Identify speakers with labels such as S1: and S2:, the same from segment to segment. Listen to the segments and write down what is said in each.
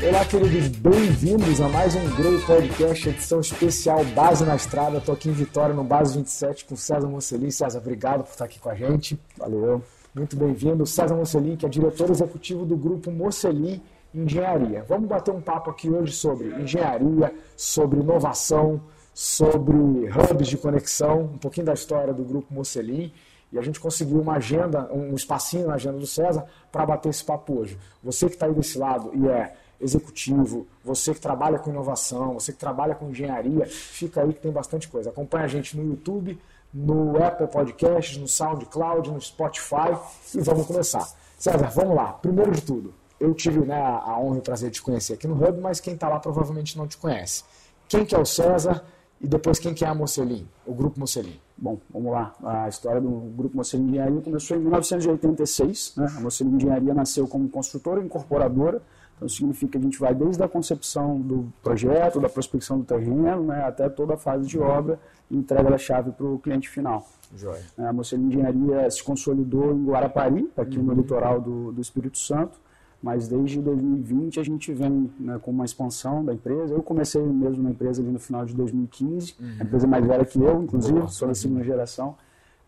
S1: Olá, queridos, bem-vindos a mais um Grow Podcast, edição especial Base na Estrada. Estou aqui em Vitória, no Base 27, com César Mocelin. César, obrigado por estar aqui com a gente.
S2: Valeu.
S1: Muito bem-vindo. César Mocelin, que é diretor executivo do grupo Mocelin Engenharia. Vamos bater um papo aqui hoje sobre engenharia, sobre inovação, sobre hubs de conexão, um pouquinho da história do grupo Mocelin. E a gente conseguiu uma agenda, um espacinho na agenda do César para bater esse papo hoje. Você que está aí desse lado e é executivo, você que trabalha com inovação, você que trabalha com engenharia, fica aí que tem bastante coisa. Acompanha a gente no YouTube, no Apple Podcasts, no SoundCloud, no Spotify e vamos começar. César, vamos lá. Primeiro de tudo, eu tive né, a honra e o prazer de te conhecer aqui no Hub, mas quem está lá provavelmente não te conhece. Quem que é o César e depois quem que é a Mocelin, o Grupo Mocelin?
S2: Bom, vamos lá. A história do Grupo Mocelin Engenharia começou em 1986. Né? A Mocelin Engenharia nasceu como construtora e incorporadora então, significa que a gente vai desde a concepção do projeto, da prospecção do terreno, né, até toda a fase de obra e entrega da chave para o cliente final.
S1: Joia.
S2: A Mocelin Engenharia se consolidou em Guarapari, aqui uhum. no litoral do, do Espírito Santo, mas desde 2020 a gente vem né, com uma expansão da empresa. Eu comecei mesmo na empresa ali no final de 2015, uhum. a empresa é mais velha que eu, inclusive, Boa. sou da segunda geração.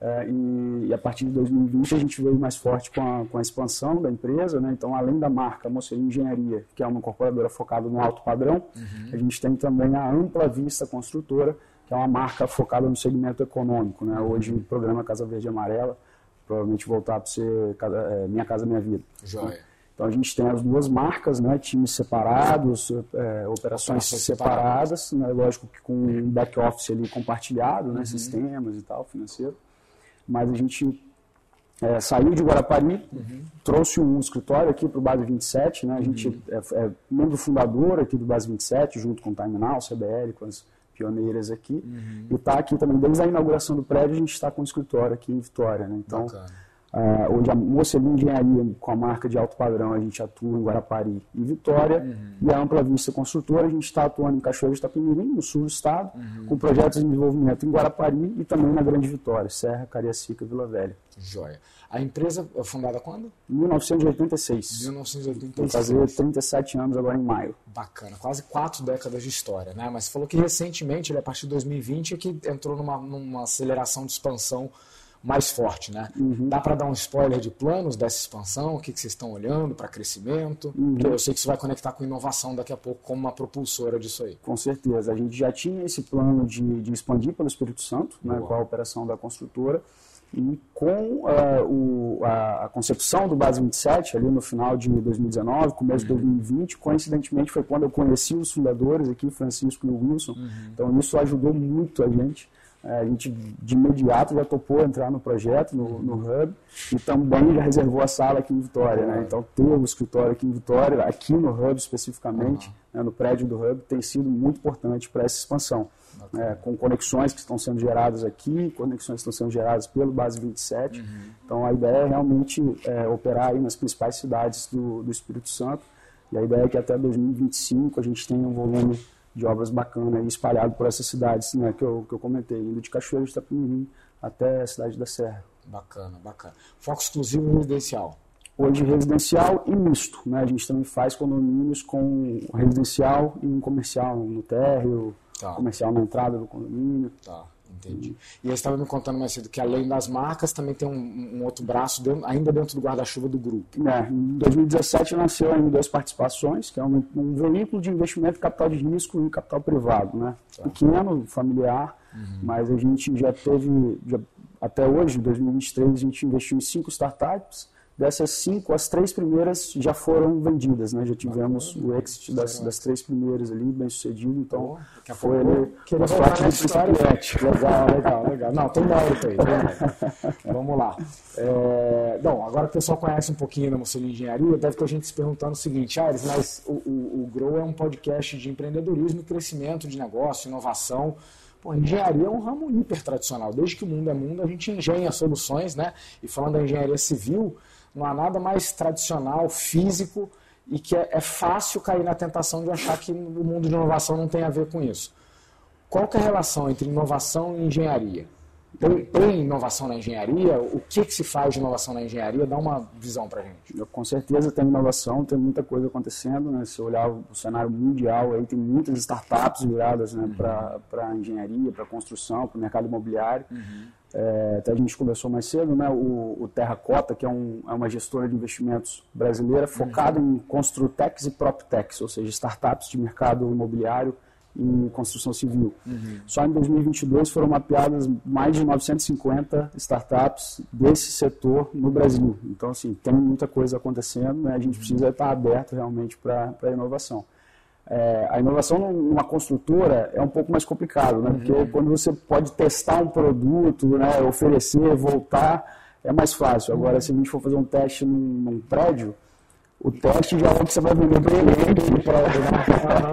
S2: É, e, e, a partir de 2020 a gente veio mais forte com a, com a expansão da empresa, né? então além da marca Mocelin Engenharia, que é uma incorporadora focada no alto padrão, uhum. a gente tem também a Ampla Vista Construtora, que é uma marca focada no segmento econômico. Né? Hoje o programa Casa Verde e Amarela, provavelmente voltar para ser é, Minha Casa Minha Vida.
S1: Joia.
S2: Então a gente tem as duas marcas, né, times separados, é, operações separadas, né, lógico que com um back-office ali compartilhado, né, uhum. sistemas e tal, financeiro mas a gente é, saiu de Guarapari, uhum. trouxe um escritório aqui para o Base 27, né? a gente uhum. é, é, membro fundador aqui do Base 27, junto com o Time Now, CBL, com as pioneiras aqui, uhum. e está aqui também, desde a inauguração do prédio, a gente está com o escritório aqui em Vitória. Né? Então, Bacana Uh, onde a Mocelin Engenharia, com a marca de alto padrão, a gente atua em Guarapari e Vitória, uhum. e a Ampla Vista Construtora, a gente está atuando em Cachoeiro de Itapemirim, no sul do estado, uhum. com projetos de desenvolvimento em Guarapari e também na Grande Vitória, Serra, Cariacica Vila Velha.
S1: Joia. A empresa é fundada quando?
S2: 1986.
S1: 1986.
S2: Vai fazer 37 anos agora em maio.
S1: Bacana, quase quatro décadas de história, né? Mas você falou que recentemente, a partir de 2020, é que entrou numa, numa aceleração de expansão mais forte, né? Uhum. Dá para dar um spoiler de planos dessa expansão? O que, que vocês estão olhando para crescimento? Uhum. Eu sei que isso vai conectar com inovação daqui a pouco como uma propulsora disso aí.
S2: Com certeza. A gente já tinha esse plano de, de expandir pelo Espírito Santo, né, com a operação da construtora. E com uh, o, a, a, concepção do Base 27, ali no final de 2019, começo de 2020, uhum. coincidentemente foi quando eu conheci os fundadores aqui, Francisco e o Wilson. Uhum. Então isso ajudou muito a gente. É, a gente de imediato já topou entrar no projeto, no, no Hub, e também já reservou a sala aqui em Vitória. Né? Então, ter o escritório aqui em Vitória, aqui no Hub especificamente, né, no prédio do Hub, tem sido muito importante para essa expansão. É, com conexões que estão sendo geradas aqui, conexões que estão sendo geradas pelo Base 27. Uhum. Então, a ideia é realmente é, operar aí nas principais cidades do, do Espírito Santo, e a ideia é que até 2025 a gente tenha um volume de obras bacanas espalhado por essas cidades né, que, eu, que eu comentei, indo de Cachoeiro de Itapemirim até a cidade da Serra.
S1: Bacana, bacana. Foco exclusivo residencial.
S2: Hoje residencial e misto. Né? A gente também faz condomínios com residencial e um comercial no térreo, tá. comercial na entrada do condomínio.
S1: Tá. Entendi. E você estava me contando mais cedo que além das marcas também tem um, um outro braço dentro, ainda dentro do guarda-chuva do grupo.
S2: É, em 2017 nasceu em duas participações, que é um, um veículo de investimento capital de risco e capital privado, né? Tá. Pequeno, familiar, uhum. mas a gente já teve, já, até hoje, em 2023, a gente investiu em cinco startups, Dessas cinco, as três primeiras já foram vendidas, né? Já tivemos o exit das, das três primeiras ali, bem sucedido, então
S1: oh, foi ali uma sorte do principiante. Legal, legal, legal. Não, tem mérito aí. Tem Vamos lá. É, bom, agora que o pessoal conhece um pouquinho da Mussolini Engenharia, deve ter gente se perguntando o seguinte, Aires, mas o, o, o Grow é um podcast de empreendedorismo e crescimento de negócio, inovação, Pô, engenharia é um ramo hiper tradicional. Desde que o mundo é mundo, a gente engenha soluções, né? E falando da engenharia civil, não há nada mais tradicional, físico, e que é, é fácil cair na tentação de achar que o mundo de inovação não tem a ver com isso. Qual é a relação entre inovação e engenharia? Tem, tem, inovação na engenharia? O que, que se faz de inovação na engenharia? Dá uma visão para a gente.
S2: Eu, com certeza tem inovação, tem muita coisa acontecendo. Né? Se olhar o cenário mundial, aí tem muitas startups viradas né, uhum. para a engenharia, para a construção, para o mercado imobiliário. Uhum. É, até a gente conversou mais cedo, né, o, o Terracota, que é, um, é, uma gestora de investimentos brasileira focada uhum. em Construtex e PropTex, ou seja, startups de mercado imobiliário em construção civil. Uhum. Só em 2022 foram mapeadas mais de 950 startups desse setor no Brasil. Então, assim, tem muita coisa acontecendo, né? a gente precisa estar aberto realmente para a inovação. É, a inovação numa construtora é um pouco mais complicado, né? Porque uhum. quando você pode testar um produto, né, oferecer, voltar, é mais fácil. Agora, uhum. se a gente for fazer um teste num, num prédio, o teste já é o que você vai vender para o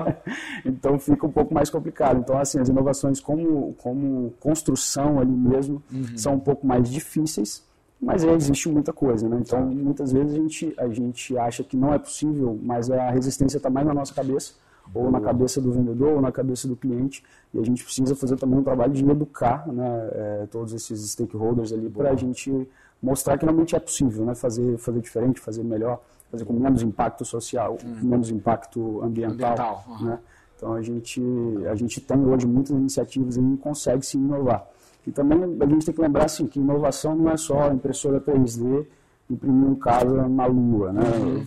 S2: né? então fica um pouco mais complicado. Então, assim, as inovações como, como construção ali mesmo uhum. são um pouco mais difíceis, mas aí existe muita coisa, né? Então, muitas vezes a gente, a gente acha que não é possível, mas a resistência está mais na nossa cabeça, ou na cabeça do vendedor, ou na cabeça do cliente, e a gente precisa fazer também um trabalho de educar né, é, todos esses stakeholders ali para a gente mostrar que realmente é possível, né? Fazer, fazer diferente, fazer melhor fazer com menos impacto social, uhum. menos impacto ambiental. ambiental uhum. né? Então a gente, a gente tem hoje muitas iniciativas e consegue se inovar. E também a gente tem que lembrar assim, que inovação não é só impressora 3D imprimir um casa na Lua, né?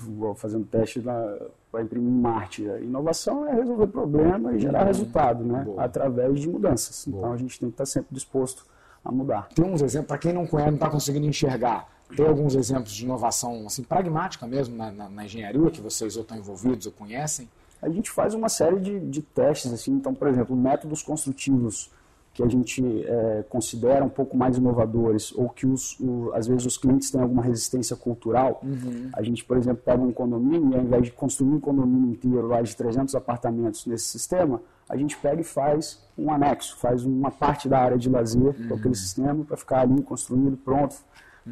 S2: Uhum. fazendo teste para imprimir em Marte. A inovação é resolver problema e gerar uhum. resultado, né? através de mudanças. Boa. Então a gente tem que estar sempre disposto a mudar.
S1: Tem uns exemplos, para quem não conhece, não está conseguindo enxergar tem alguns exemplos de inovação assim, pragmática mesmo na, na, na engenharia que vocês ou estão envolvidos ou conhecem?
S2: A gente faz uma série de, de testes, assim, então, por exemplo, métodos construtivos que a gente é, considera um pouco mais inovadores ou que os, o, às vezes os clientes têm alguma resistência cultural. Uhum. A gente, por exemplo, pega um condomínio e ao invés de construir um condomínio inteiro lá de 300 apartamentos nesse sistema, a gente pega e faz um anexo, faz uma parte da área de lazer uhum. com aquele sistema para ficar ali construído, pronto,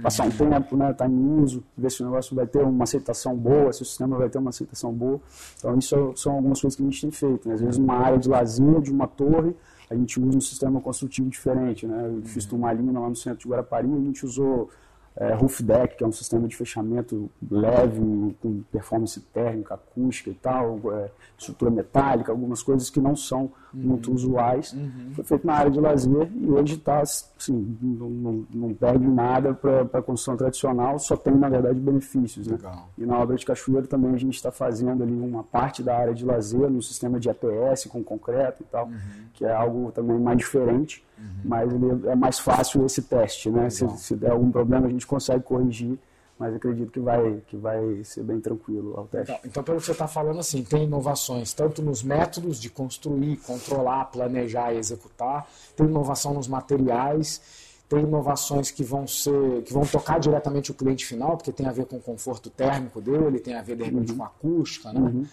S2: passar um tempo, né, estar tá em uso, ver se o negócio vai ter uma aceitação boa, se o sistema vai ter uma aceitação boa. Então, isso são algumas coisas que a gente tem feito. Né? Às vezes, numa área de lazer, de uma torre, a gente usa um sistema construtivo diferente. Né? Eu fiz uhum. Turmalina lá no centro de Guarapari, a gente usou é, roof deck, que é um sistema de fechamento leve, com performance térmica, acústica e tal, é, estrutura metálica, algumas coisas que não são uhum. muito usuais. Uhum. Foi feito na área de lazer e hoje está, assim, não, não, não perde nada para a construção tradicional, só tem, na verdade, benefícios. Né? E na obra de Cachoeiro também a gente está fazendo ali uma parte da área de lazer no sistema de APS com concreto e tal, uhum. que é algo também mais diferente, uhum. mas é mais fácil esse teste. Né? Se, se der algum problema, a gente consegue corrigir mas acredito que vai, que vai ser bem tranquilo ao teste.
S1: Então, então pelo que você está falando, assim, tem inovações tanto nos métodos de construir, controlar, planejar e executar, tem inovação nos materiais, tem inovações que vão ser, que vão tocar diretamente o cliente final, porque tem a ver com o conforto térmico dele, tem a ver de repente uhum. com a acústica, né? Uhum.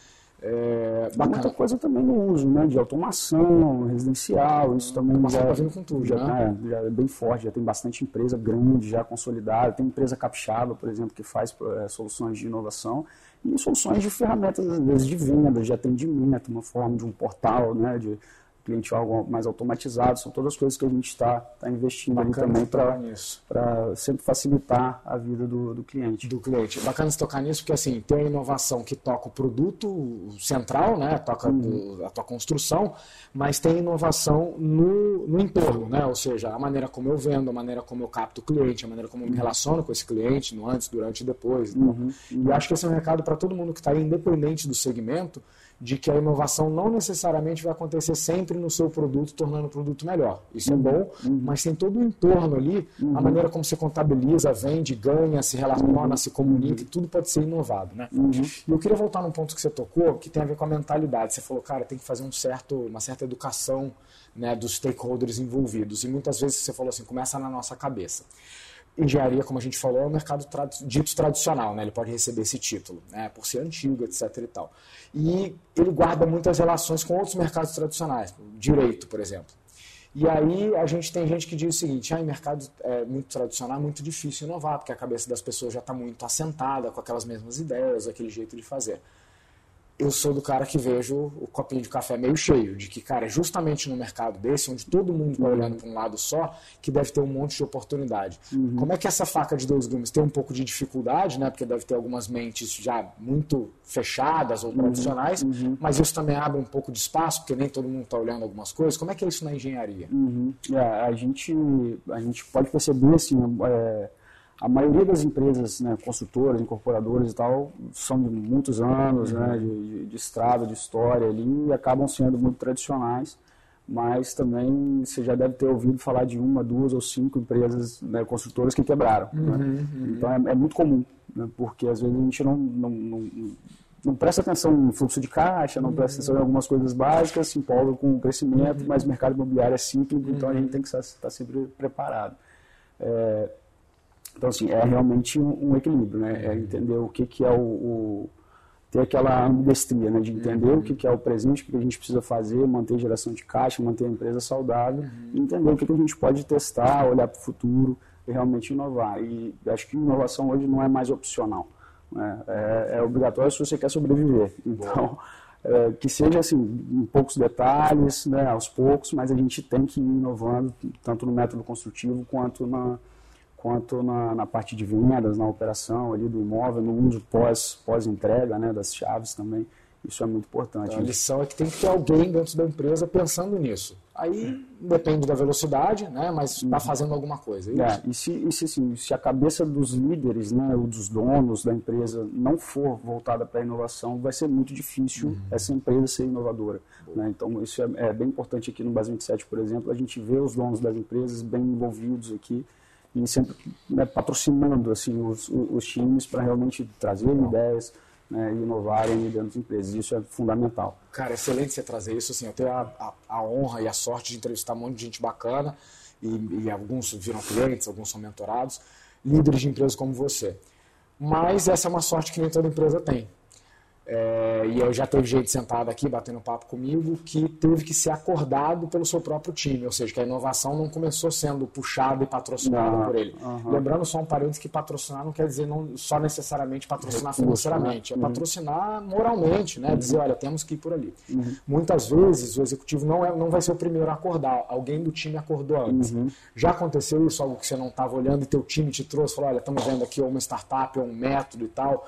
S2: É, muita coisa também no uso, né? De automação residencial, isso também já,
S1: tá vindo com tudo,
S2: já,
S1: né?
S2: é, já é bem forte, já tem bastante empresa grande, já consolidada. Tem empresa capixaba, por exemplo, que faz é, soluções de inovação e soluções de ferramentas, às vezes, de venda, de atendimento, uma forma de um portal, né? De, cliente algo mais automatizado, são todas as coisas que a gente está tá investindo Bacana ali também para sempre facilitar a vida do, do cliente.
S1: Do cliente. Bacana se tocar nisso, porque assim, tem a inovação que toca o produto central, né, toca uhum. a tua construção, mas tem inovação no, no entorno, né, ou seja, a maneira como eu vendo, a maneira como eu capto o cliente, a maneira como eu me relaciono com esse cliente, no antes, durante e depois. Então. Uhum. E acho que esse é um recado para todo mundo que está aí, independente do segmento, de que a inovação não necessariamente vai acontecer sempre no seu produto, tornando o produto melhor. Isso é uhum. é bom, uhum. mas tem todo o entorno ali, uhum. a maneira como você contabiliza, vende, ganha, se relaciona, se comunica, tudo pode ser inovado. Né? Uhum. E eu queria voltar num ponto que você tocou, que tem a ver com a mentalidade. Você falou, cara, tem que fazer um certo, uma certa educação né, dos stakeholders envolvidos. E muitas vezes você falou assim, começa na nossa cabeça engenharia, como a gente falou, é um mercado dito tradicional, né? ele pode receber esse título, né? por ser antigo, etc. E, tal. e ele guarda muitas relações com outros mercados tradicionais, direito, por exemplo. E aí a gente tem gente que diz o seguinte, ah, em mercado é muito tradicional é muito difícil inovar, porque a cabeça das pessoas já está muito assentada com aquelas mesmas ideias, aquele jeito de fazer. Eu sou do cara que vejo o copinho de café meio cheio, de que, cara, é justamente no mercado desse, onde todo mundo está olhando para um lado só, que deve ter um monte de oportunidade. Uhum. Como é que essa faca de dois gumes tem um pouco de dificuldade, né? Porque deve ter algumas mentes já muito fechadas ou uhum. tradicionais, uhum. mas isso também abre um pouco de espaço, porque nem todo mundo está olhando algumas coisas. Como é que é isso na engenharia?
S2: Uhum. É, a, gente, a gente pode perceber, assim, é a maioria das empresas, né, construtoras, incorporadoras e tal, são de muitos anos, né, de, de, estrada, de história ali, e acabam sendo muito tradicionais, mas também você já deve ter ouvido falar de uma, duas ou cinco empresas né, construtoras que quebraram. Né? Uhum, né? uhum. Então é, é, muito comum, né, porque às vezes a gente não, não, não, não presta atenção no fluxo de caixa, não presta atenção em algumas coisas básicas, se empolga com o crescimento, uhum. mas o mercado imobiliário é simples, então a gente tem que estar, estar sempre preparado. É, então, assim, é realmente um, um equilíbrio, né? É entender o que, que é o, o ter aquela ambidestria, né? De entender uhum. o que, que é o presente, o que a gente precisa fazer, manter geração de caixa, manter a empresa saudável, uhum. e entender o que, que a gente pode testar, olhar para o futuro e realmente inovar. E acho que inovação hoje não é mais opcional. Né? É, é obrigatório se você quer sobreviver. Então, é, que seja assim, em poucos detalhes, né, aos poucos, mas a gente tem que ir inovando, tanto no método construtivo quanto na quanto na, na, parte de vendas, na operação ali do imóvel, no uso pós, pós-entrega né, das chaves também. Isso é muito importante.
S1: Então, a lição é que tem que ter alguém dentro da empresa pensando nisso. Aí depende da velocidade, né, mas está uhum. fazendo alguma coisa.
S2: É, é, e se, e se, assim, se a cabeça dos líderes, né, ou dos donos da empresa não for voltada para a inovação, vai ser muito difícil uhum. essa empresa ser inovadora. Né? Então isso é, é, bem importante aqui no Base 27, por exemplo, a gente vê os donos das empresas bem envolvidos aqui e sempre né, patrocinando assim, os, os times para realmente trazer ideias né, inovarem dentro das empresas. Isso é fundamental.
S1: Cara, excelente você trazer isso. Assim, eu tenho a, a, a honra e a sorte de entrevistar um monte de gente bacana e, e alguns viram clientes, alguns são mentorados, líderes de empresas como você. Mas essa é uma sorte que nem toda empresa tem. É, e eu já teve gente sentado aqui batendo papo comigo que teve que ser acordado pelo seu próprio time, ou seja, que a inovação não começou sendo puxada e patrocinada não, por ele. Uhum. Lembrando só um parênteses que patrocinar não quer dizer não só necessariamente patrocinar Recurso, financeiramente, né? é uhum. patrocinar moralmente, né? Uhum. Dizer, olha, temos que ir por ali. Uhum. Muitas vezes o executivo não, é, não vai ser o primeiro a acordar, alguém do time acordou antes. Uhum. Já aconteceu isso, algo que você não estava olhando e teu time te trouxe, falou, olha, estamos vendo aqui uma startup, um método e tal.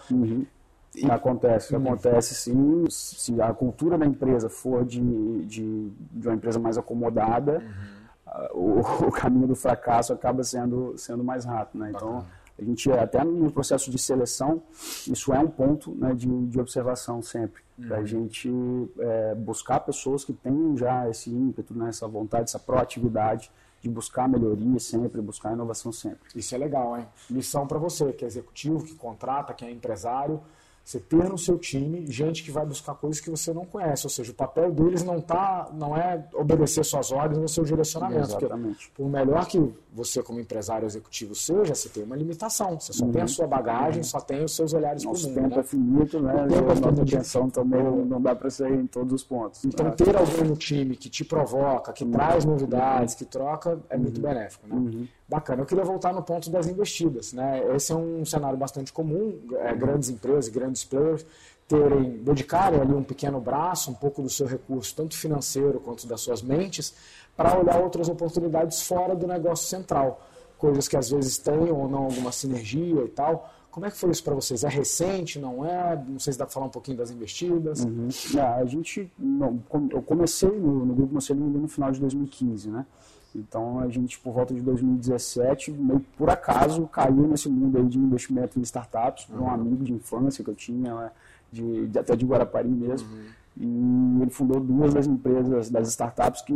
S2: Uhum. Acontece, hum. acontece sim. Se a cultura da empresa for de, de, de uma empresa mais acomodada, uhum. o, o, caminho do fracasso acaba sendo, sendo mais rápido. Né? Então, a gente, até no processo de seleção, isso é um ponto né, de, de observação sempre. Uhum. Para a gente é, buscar pessoas que tenham já esse ímpeto, né, essa vontade, essa proatividade de buscar melhoria sempre, buscar inovação sempre.
S1: Isso é legal, hein? Lição para você, que é executivo, que contrata, que é empresário você ter no seu time gente que vai buscar coisas que você não conhece, ou seja, o papel deles não tá, não é obedecer suas ordens no seu direcionamento.
S2: Exatamente.
S1: Por melhor que você como empresário executivo seja, você tem uma limitação. Você só uhum. tem a uhum. sua bagagem, uhum. só tem os seus olhares para o mundo.
S2: tempo
S1: né?
S2: é finito, né? O tempo é finito. atenção também não dá para sair em todos os pontos.
S1: Então, né? ter alguém no time que te provoca, que uhum. traz novidades, que troca, é muito uhum. benéfico, né? Bacana. Eu queria voltar no ponto das investidas. Né? Esse é um cenário bastante comum, é, grandes empresas, grandes players terem, dedicarem ali um pequeno braço, um pouco do seu recurso, tanto financeiro quanto das suas mentes, para olhar outras oportunidades fora do negócio central. Coisas que às vezes têm ou não alguma sinergia e tal. Como é que foi isso para vocês? É recente, não é? Não sei se dá para falar um pouquinho das investidas.
S2: Uhum. É, a gente, não, eu comecei no, no Grupo Marcelino no final de 2015, né? Então a gente, por volta de 2017, meio por acaso, caiu nesse mundo aí de investimento em startups, por um uhum. amigo de infância que eu tinha, né, de, de até de Guarapari mesmo. Uhum. E ele fundou duas das empresas, das startups que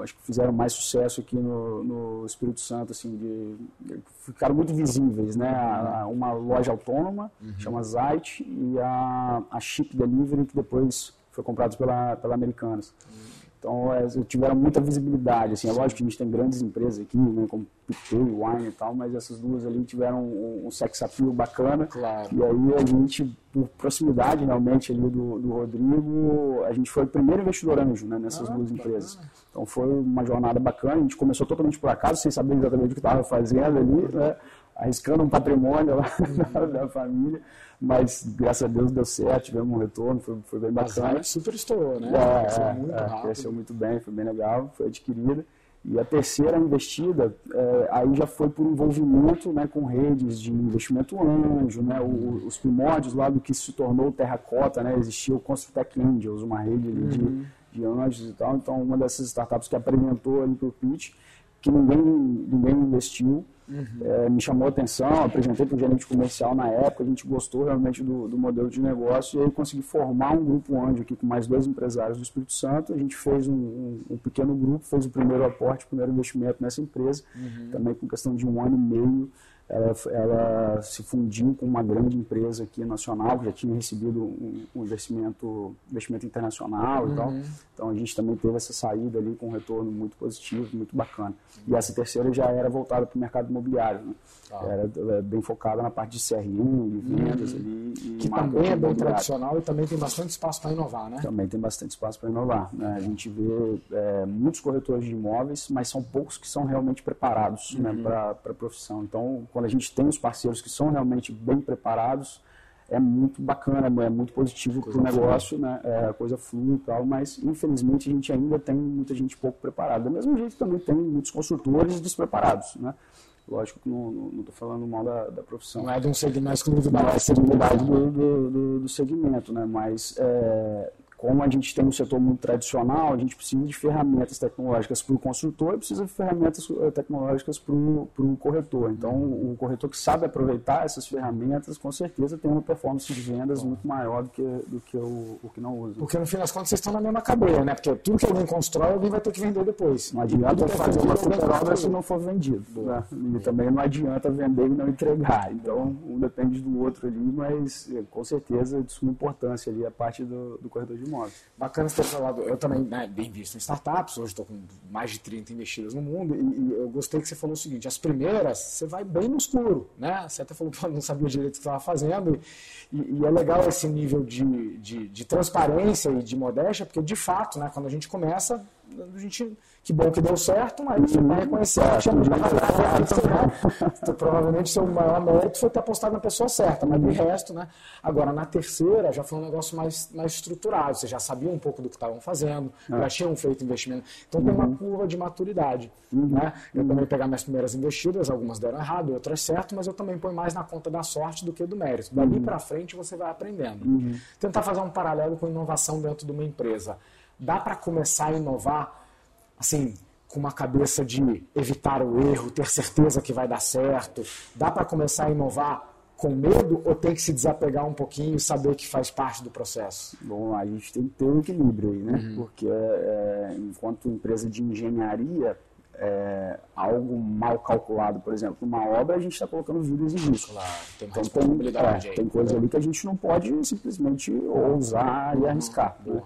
S2: acho que fizeram mais sucesso aqui no, no Espírito Santo, assim, de, ficaram muito visíveis, né? A, uma loja autônoma, uhum. chama Zite, e a, a Chip Delivery, que depois foi comprada pela, pela Americanas. Uhum. Então, é, tiveram muita visibilidade. Assim, é lógico que a gente tem grandes empresas aqui, né, como Pictet, Wine e tal, mas essas duas ali tiveram um, um sex appeal bacana.
S1: Claro.
S2: E aí a gente, por proximidade realmente ali do, do Rodrigo, a gente foi o primeiro investidor anjo né, nessas ah, duas empresas. Bacana. Então foi uma jornada bacana. A gente começou totalmente por acaso, sem saber exatamente o que estava fazendo ali, né? arriscando um patrimônio lá da família, mas graças a Deus deu certo, tivemos um retorno, foi, foi bem bacana.
S1: Mas super estourou, né?
S2: É, cresceu muito é. Cresceu muito bem, foi bem legal, foi adquirida. E a terceira investida, é, aí já foi por envolvimento né, com redes de investimento anjo, né, o, os primórdios lá do que se tornou Terracota, né, existia o Construtec Angels, uma rede uhum. de, de anjos e tal. Então, uma dessas startups que apresentou ali para o pitch, que ninguém, ninguém investiu, Uhum. É, me chamou a atenção, apresentei para o gerente comercial na época, a gente gostou realmente do, do, modelo de negócio e aí consegui formar um grupo anjo aqui com mais dois empresários do Espírito Santo. A gente fez um, um, um pequeno grupo, fez o primeiro aporte, o primeiro investimento nessa empresa, uhum. também com questão de um ano e meio ela, ela, se fundiu com uma grande empresa aqui nacional, que já tinha recebido um, um investimento, investimento internacional uhum. e tal. Uhum. Então a gente também teve essa saída ali com um retorno muito positivo, muito bacana. E essa terceira já era voltada para o mercado imobiliário, né? ah. era, era, bem focada na parte de CRM, de vendas uhum. ali.
S1: Que também é bem tradicional e também tem bastante espaço para inovar, né?
S2: Também tem bastante espaço para inovar. Né? A gente vê é, muitos corretores de imóveis, mas são poucos que são realmente preparados né, uhum. né, para a profissão. Então, quando a gente tem os parceiros que são realmente bem preparados, é muito bacana, é muito positivo para o negócio, né? É, a coisa flui e tal, mas infelizmente a gente ainda tem muita gente pouco preparada. Do mesmo jeito também tem muitos consultores despreparados, né? Lógico que não estou falando mal da, da, profissão.
S1: Não é de um segmento, exclusividade.
S2: Não é exclusividade do, do, do, do segmento, né? Mas é, como a gente tem um setor muito tradicional, a gente precisa de ferramentas tecnológicas para o construtor e precisa de ferramentas eh, tecnológicas para o corretor. Então, o corretor que sabe aproveitar essas ferramentas, com certeza tem uma performance de vendas muito maior do que, do que o, o que não usa.
S1: Porque, no fim das contas, vocês estão na mesma cadeia, né? Porque tudo que alguém constrói, alguém vai ter que vender depois.
S2: Não adianta fazer uma obra se não for vendido. Né? E também não adianta vender e não entregar. Então, um depende do outro ali, mas eh, com certeza de suma importância ali a parte do, do corretor de
S1: Bacana você ter falado, eu também né, bem visto em startups, hoje estou com mais de 30 investidas no mundo, e, e, eu gostei que você falou o seguinte, as primeiras, você vai bem no escuro, né? Você até falou que não sabia direito o que estava fazendo, e, e, é legal esse nível de, de, de transparência e de modéstia, porque de fato, né, quando a gente começa, a gente que bom que deu certo, mas vai reconhecer que tinha muito então, Provavelmente seu maior mérito foi ter apostado na pessoa certa, mas de resto, né? Agora, na terceira, já foi um negócio mais, mais estruturado, vocês já sabiam um pouco do que estavam fazendo, é. já tinham feito investimento. Então tem uma uhum. curva de maturidade. Uhum. Né? Eu também pegar minhas primeiras investidas, algumas deram errado, outras certo, mas eu também ponho mais na conta da sorte do que do mérito. Dali uhum. para frente você vai aprendendo. Tentar fazer um paralelo com inovação dentro de uma empresa. Dá para começar a inovar assim, com uma cabeça de evitar o erro, ter certeza que vai dar certo? Dá para começar a inovar com medo ou tem que se desapegar um pouquinho e saber que faz parte do processo?
S2: Bom, a gente tem que ter um equilíbrio aí, né? Uhum. Porque é, enquanto empresa de engenharia, é, algo mal calculado, por exemplo, numa obra, a gente está colocando vidas em risco.
S1: Claro, tem então, tem,
S2: é, tem coisa ali que a gente não pode simplesmente ousar e arriscar. Né?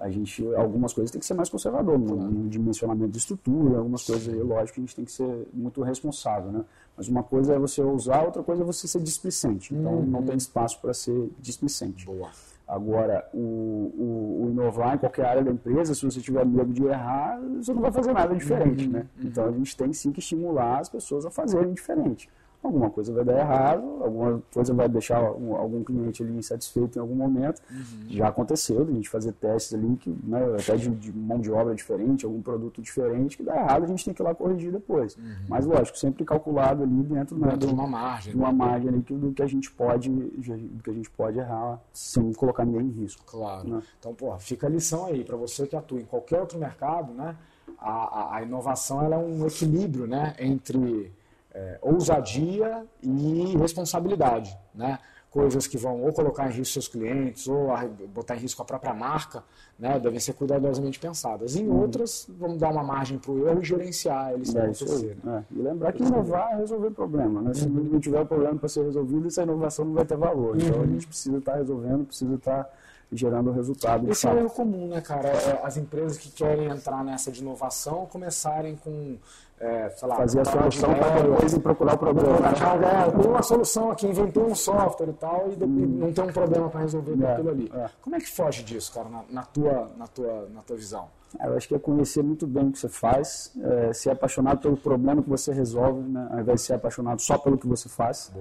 S2: A gente, algumas coisas tem que ser mais conservador, no, no dimensionamento de estrutura, algumas coisas lógico, que a gente tem que ser muito responsável, né? Mas uma coisa é você usar, outra coisa é você ser displicente. Então, uhum. não tem espaço para ser displicente.
S1: Boa.
S2: Agora, o, o, o, inovar em qualquer área da empresa, se você tiver medo de errar, você não vai fazer nada diferente, uhum. né? Então, a gente tem sim que estimular as pessoas a fazerem diferente alguma coisa vai dar errado, alguma coisa vai deixar algum cliente ali insatisfeito em algum momento. Uhum. Já aconteceu, a gente fazer testes ali, que, né, até de, de, mão de obra diferente, algum produto diferente, que dá errado, a gente tem que ir lá corrigir depois. Uhum. Mas lógico, sempre calculado ali dentro,
S1: né, de uma margem.
S2: De uma né? margem ali que, do que a gente pode, do que a gente pode errar sem colocar ninguém em risco.
S1: Claro. Né? Então, porra, fica a lição aí, para você que atua em qualquer outro mercado, né? A, a, a inovação ela é um equilíbrio né, entre é, ousadia e responsabilidade, né? Coisas que vão ou colocar em risco seus clientes ou botar em risco a própria marca, né? Devem ser cuidadosamente pensadas. Em uhum. outras, vamos dar uma margem para o erro e gerenciar eles
S2: é, acontecer. É. E lembrar que inovar é resolver problema, né? Se uhum. não tiver problema para ser resolvido, essa inovação não vai ter valor. Então a uhum. gente precisa estar tá resolvendo, precisa estar tá gerando resultado.
S1: Esse é o erro comum, né, cara? É, as empresas que querem entrar nessa de inovação começarem com é, lá,
S2: fazer a solução para depois e procurar o problema.
S1: É, tem uma solução aqui, inventei um software e tal, e hum. não tem um problema para resolver é, aquilo ali. É. Como é que foge disso, cara, na, na, tua, na, tua, na tua visão?
S2: Eu acho que é conhecer muito bem o que você faz, é, ser apaixonado pelo problema que você resolve, né, ao invés de ser apaixonado só pelo que você faz.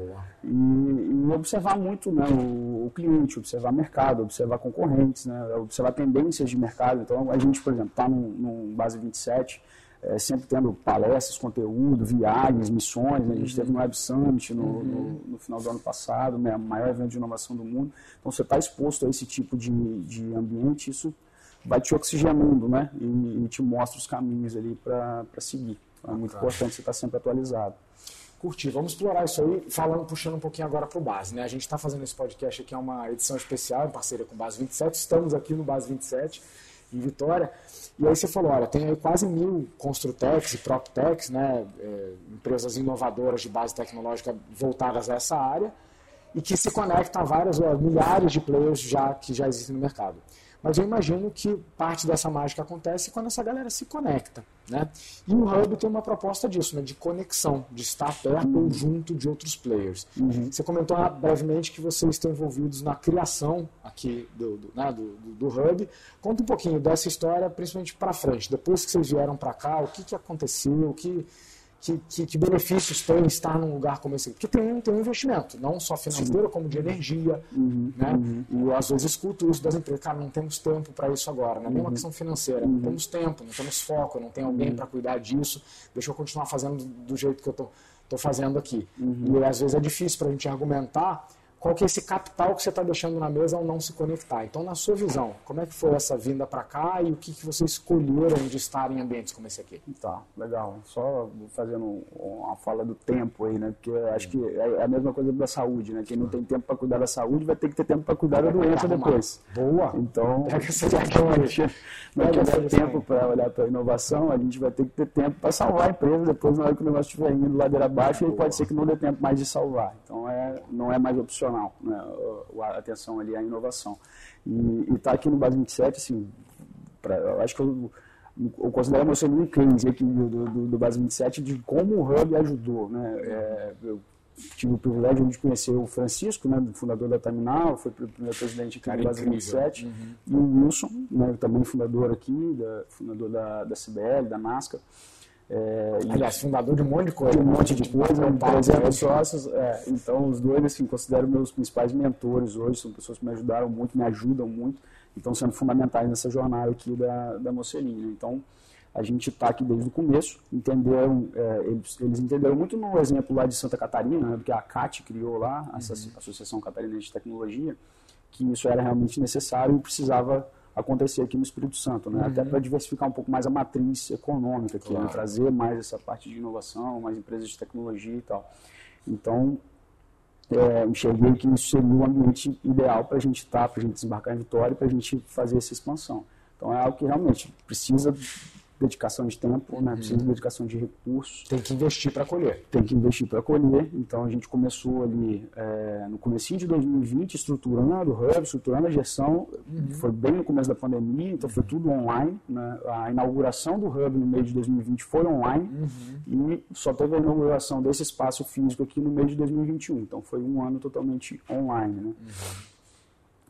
S2: E, e, observar muito né, o, o, cliente, observar mercado, observar concorrentes, né, observar tendências de mercado. Então, a gente, por exemplo, está num, num Base 27, é, sempre tendo palestras, conteúdo, viagens, missões. Né? A gente teve um Web Summit no, uhum. no, no, final do ano passado, né? o maior evento de inovação do mundo. Então, você está exposto a esse tipo de, de ambiente, isso vai te oxigenando né? e, e te mostra os caminhos ali para seguir. Então, é muito importante você estar tá sempre atualizado.
S1: Curti, vamos explorar isso aí, falando, puxando um pouquinho agora para o Base. Né? A gente está fazendo esse podcast aqui, é uma edição especial em parceria com o Base 27, estamos aqui no Base 27 em Vitória. E aí você falou, olha, tem aí quase mil Construtex e PropTechs, né, é, empresas inovadoras de base tecnológica voltadas a essa área e que se conectam a várias, ó, milhares de players já que já existem no mercado. Mas eu imagino que parte dessa mágica acontece quando essa galera se conecta. Né? E o Hub tem uma proposta disso, né? de conexão, de estar perto ou junto de outros players. Uhum. Você comentou brevemente que vocês estão envolvidos na criação aqui do, do, né? do, do, do Hub. Conta um pouquinho dessa história, principalmente para frente. Depois que vocês vieram para cá, o que, que aconteceu, o que que, que, que, benefícios tem estar num lugar como esse? Porque tem, tem um investimento, não só financeiro, Sim. como de energia. Uhum, né? Uhum. E eu, às vezes, escuto isso das empresas. Cara, não temos tempo para isso agora. Não é nem uma uhum. questão financeira. Não uhum. temos tempo, não temos foco, não tem alguém uhum. para cuidar disso. Deixa eu continuar fazendo do jeito que eu estou fazendo aqui. E, às vezes, é difícil para a gente argumentar qual que é esse capital que você está deixando na mesa ao não se conectar. Então, na sua visão, como é que foi essa vinda para cá e o que, que vocês escolheram de estar em ambientes como esse aqui?
S2: Tá, legal. Só fazendo uma fala do tempo aí, né? Porque eu acho que é a mesma coisa da saúde, né? Quem não tem tempo para cuidar da saúde vai ter que ter tempo para cuidar da doença depois.
S1: Boa!
S2: Então, não tiver tempo para olhar para a inovação, a gente vai ter que ter tempo para salvar a empresa depois, na hora que o negócio estiver indo ladeira abaixo, aí pode ser que não dê tempo mais de salvar. Então, é, não é mais opcional né, a atenção ali à inovação. E estar tá aqui no Base 27, assim, pra, eu acho que eu, eu considero meu segundo case aqui do, do, do Base 27 de como o Hub ajudou. Né? É, eu tive o privilégio de conhecer o Francisco, né, fundador da Terminal, foi o primeiro presidente aqui do Base 27, uhum. e o Wilson, né, também fundador aqui, da, fundador da, da CBL, da NASCAR.
S1: É, Aliás, fundador de um monte de coisa.
S2: De um monte de coisa, 300 sócios. É, então, os dois, assim, considero meus principais mentores hoje, são pessoas que me ajudaram muito, me ajudam muito, e estão sendo fundamentais nessa jornada aqui da, da Mocelinha. Então, a gente está aqui desde o começo, entenderam, é, eles, eles, entenderam muito no exemplo lá de Santa Catarina, né, porque a CAT criou lá, a uhum. Associação Catarinense de Tecnologia, que isso era realmente necessário e precisava acontecer aqui no Espírito Santo, né? Uhum. até para diversificar um pouco mais a matriz econômica aqui, né? claro. né? trazer mais essa parte de inovação, mais empresas de tecnologia e tal. Então, é, enxerguei que isso seria o ambiente ideal para a gente estar, tá, para a gente desembarcar em Vitória, para a gente fazer essa expansão. Então, é algo que realmente precisa dedicação de tempo, né? precisa de dedicação de recursos.
S1: Tem que investir para colher.
S2: Tem que investir para colher. Então a gente começou ali é, no começo de 2020, estruturando o hub, estruturando a gestão. Uhum. Foi bem no começo da pandemia, então foi tudo online. Né? A inauguração do hub no mês de 2020 foi online uhum. e só teve a inauguração desse espaço físico aqui no mês de 2021. Então foi um ano totalmente online. Né?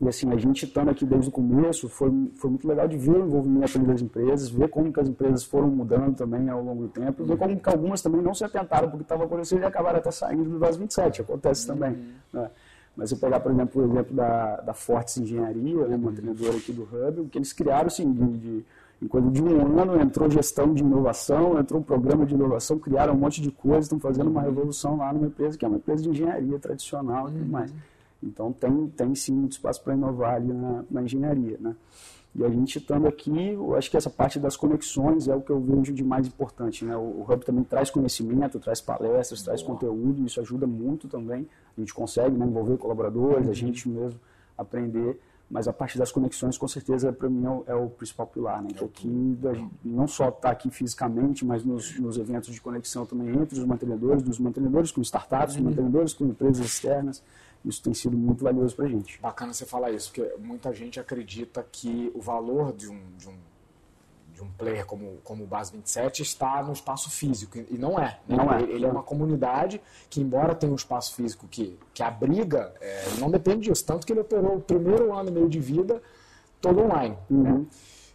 S2: E assim, a gente estando aqui desde o começo, foi, foi muito legal de ver o envolvimento das empresas, ver como que as empresas foram mudando também ao longo do tempo, ver como que algumas também não se atentaram porque estava acontecendo e acabaram até saindo do 2027, acontece também. Uhum. Né? Mas se pegar, por exemplo, o exemplo da, da Fortes Engenharia, né, uma treinadora aqui do Hub, que eles criaram, assim, de, de, em coisa de um ano, entrou gestão de inovação, entrou um programa de inovação, criaram um monte de coisas, estão fazendo uma revolução lá numa empresa que é uma empresa de engenharia tradicional e tudo uhum. mais. Então tem, tem sim muito espaço para inovar ali na, na, engenharia. Né? E a gente estando aqui, eu acho que essa parte das conexões é o que eu vejo de mais importante. Né? O, Hub também traz conhecimento, traz palestras, traz conteúdo, isso ajuda muito também. A gente consegue né, envolver colaboradores, a gente mesmo aprender mas a parte das conexões, com certeza, para mim é o, é o, principal pilar, né? Que aqui, não só está aqui fisicamente, mas nos, nos, eventos de conexão também entre os mantenedores, dos mantenedores com startups, uhum. mantenedores com empresas externas, isso tem sido muito valioso para a gente.
S1: Bacana você falar isso, porque muita gente acredita que o valor de um, de um, de um player como, como o Base 27 está no espaço físico, e não é. Né? Não é. Ele é uma comunidade que, embora tenha um espaço físico que, que abriga, é, não depende disso. Tanto que ele operou o primeiro ano e meio de vida todo online. Né? Uhum. Né?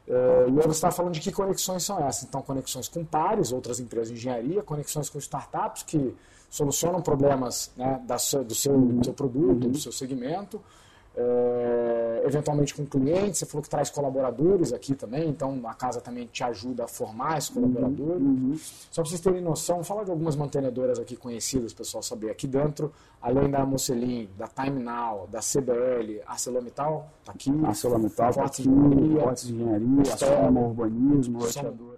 S1: É, e aí você está falando de que conexões são essas? Então, conexões com pares, outras empresas de engenharia, conexões com startups que solucionam problemas né, da, do, seu, do seu produto, do seu segmento, é, eventualmente com clientes, você falou que traz colaboradores aqui também, então a casa também te ajuda a formar esses colaboradores. Uhum, uhum. Só para vocês terem noção, vou falar de algumas mantenedoras aqui conhecidas, pessoal saber. Aqui dentro, além da Mocelin, da Time Now, da CBL, ArcelorMittal está aqui.
S2: ArcelorMittal está aqui, Portos de Engenharia, Urbanismo, Roteadora